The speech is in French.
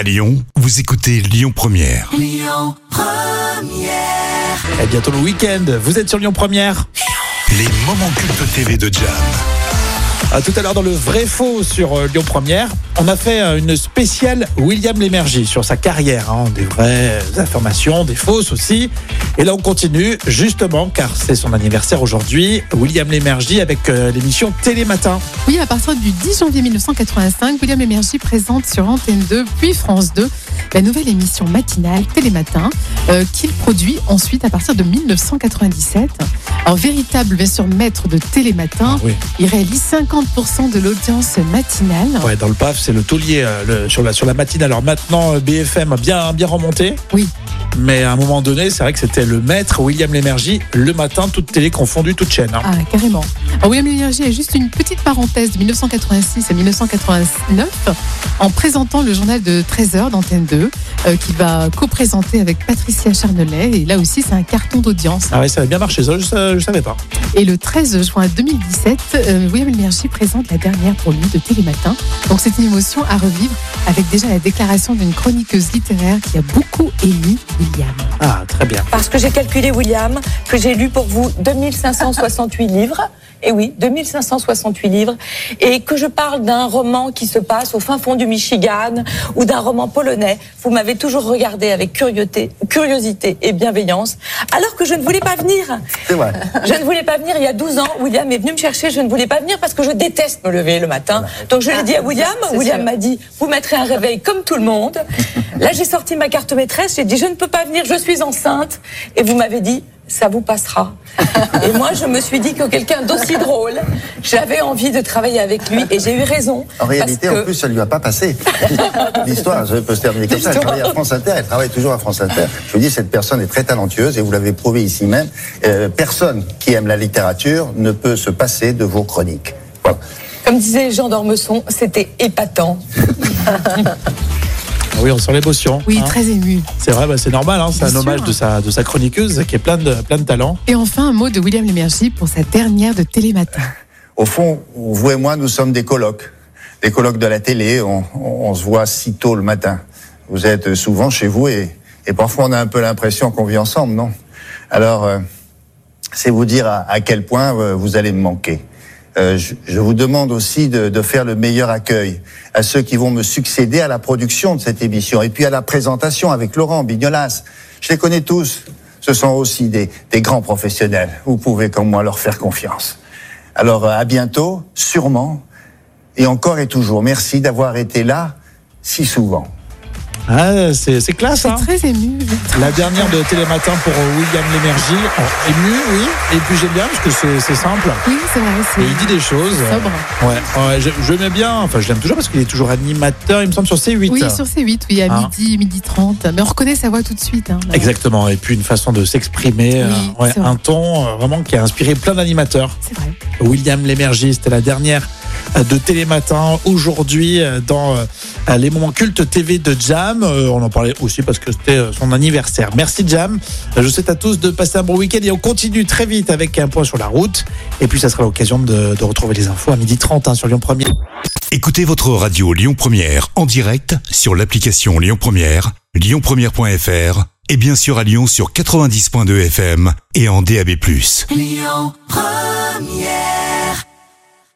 À Lyon, vous écoutez Lyon Première. Et bientôt le week-end, vous êtes sur Lyon Première? Les moments cultes TV de Jam. Tout à l'heure dans le vrai faux sur euh, Lyon Première, on a fait euh, une spéciale William Lémergie sur sa carrière, hein, des vraies informations, des fausses aussi. Et là on continue justement car c'est son anniversaire aujourd'hui, William Lémergie avec euh, l'émission Télématin. Oui, à partir du 10 janvier 1985, William Emergy présente sur Antenne 2 puis France 2 la nouvelle émission matinale Télématin euh, qu'il produit ensuite à partir de 1997. Alors véritable bien maître de Télématin, Ah oui. il réalise 50% de l'audience matinale. Ouais, dans le PAF, c'est le taulier euh, le- sur, la, sur la matinée. Alors maintenant, euh, BFM a bien, bien remonté. Oui. Mais à un moment donné, c'est vrai que c'était le maître William Lémergie le matin, toute télé confondue, toute chaîne. hein. Ah, carrément. Alors, William Lémergie est juste une petite parenthèse de 1986 à 1989 en présentant le journal de 13h d'Antenne 2 euh, qu'il va co-présenter avec Patricia Charnelet. Et là aussi, c'est un carton d'audience. Ah ouais, ça avait bien marché, ça, je, je savais pas. Et le 13 juin 2017, euh, William Emergy présente la dernière pour lui de Télématin. Donc c'est une émotion à revivre avec déjà la déclaration d'une chroniqueuse littéraire qui a beaucoup ému William. Ah, très bien. Parce que j'ai calculé, William, que j'ai lu pour vous 2568 livres. Et oui, 2568 livres. Et que je parle d'un roman qui se passe au fin fond du Michigan ou d'un roman polonais. Vous m'avez toujours regardé avec curiosité, curiosité et bienveillance. Alors que je ne voulais pas venir. C'est vrai. Je ne voulais pas venir il y a 12 ans. William est venu me chercher. Je ne voulais pas venir parce que je déteste me lever le matin. Donc je l'ai dit à William. c'est William sûr. m'a dit, vous mettrez un réveil comme tout le monde. Là, j'ai sorti ma carte maîtresse. J'ai dit, je ne peux pas venir. Je suis enceinte. Et vous m'avez dit, ça vous passera. Et moi, je me suis dit que quelqu'un d'aussi drôle, j'avais envie de travailler avec lui. Et j'ai eu raison. En réalité, parce que- en plus, ça lui a pas passé. L'histoire ça peut se terminer comme ça. Elle travaille à France Inter, elle travaille toujours à France Inter. Je vous dis, cette personne est très talentueuse et vous l'avez prouvé ici même. Euh, personne qui aime la littérature ne peut se passer de vos chroniques. Voilà. Comme disait Jean d'Ormesson, c'était épatant. Ah Oui, on sent l'émotion. Oui, hein. très ému. C'est vrai, bah, c'est normal, hein, c'est un sûr. hommage de sa, de sa chroniqueuse qui est plein de, plein de talent. Et enfin, un mot de William Lémergie pour sa dernière de Télématin. Au fond, vous et moi, nous sommes des colocs. Des colocs de la télé, on, on- on se voit si tôt le matin. Vous êtes souvent chez vous et, et parfois on a un peu l'impression qu'on vit ensemble, non? Alors, euh, c'est vous dire à, à quel point euh, vous allez me manquer. Euh, je, je vous demande aussi de, de faire le meilleur accueil à ceux qui vont me succéder à la production de cette émission et puis à la présentation avec Laurent Bignolas. Je les connais tous. Ce sont aussi des, des grands professionnels. Vous pouvez comme moi leur faire confiance. Alors euh, à bientôt, sûrement, et encore et toujours. Merci d'avoir été là si souvent. Ah, c'est c'est classe, hein très ému. La dernière de Télématin pour euh, William Lémergie. Oh, ému, oui. Et puis j'aime bien parce que c'est c'est simple. Oui, c'est vrai. Et il dit des choses. sobre. Ouais, ouais, je, je l'aime bien. Enfin, je l'aime toujours parce qu'il est toujours animateur, il me semble, sur C8. Oui, sur C8, oui, à Hein. midi, midi 30. Mais on reconnaît sa voix tout de suite. hein. Exactement. Et puis une façon de s'exprimer. Oui, euh, ouais, un ton euh, vraiment qui a inspiré plein d'animateurs. C'est vrai. William Lémergie, c'était la dernière de Télématin aujourd'hui dans les moments cultes TV de Jam. Euh, On en parlait aussi parce que c'était euh, son anniversaire. Merci Jam. Euh, Je vous souhaite à tous de passer un bon week-end et on continue très vite avec un point sur la route. Et puis ça sera l'occasion de, de retrouver les infos à midi 30 hein, sur Lyon 1 Écoutez votre radio Lyon Première en direct sur l'application Lyon Première, lyonpremière.fr et bien sûr à Lyon sur 90.2 FM et en DAB+.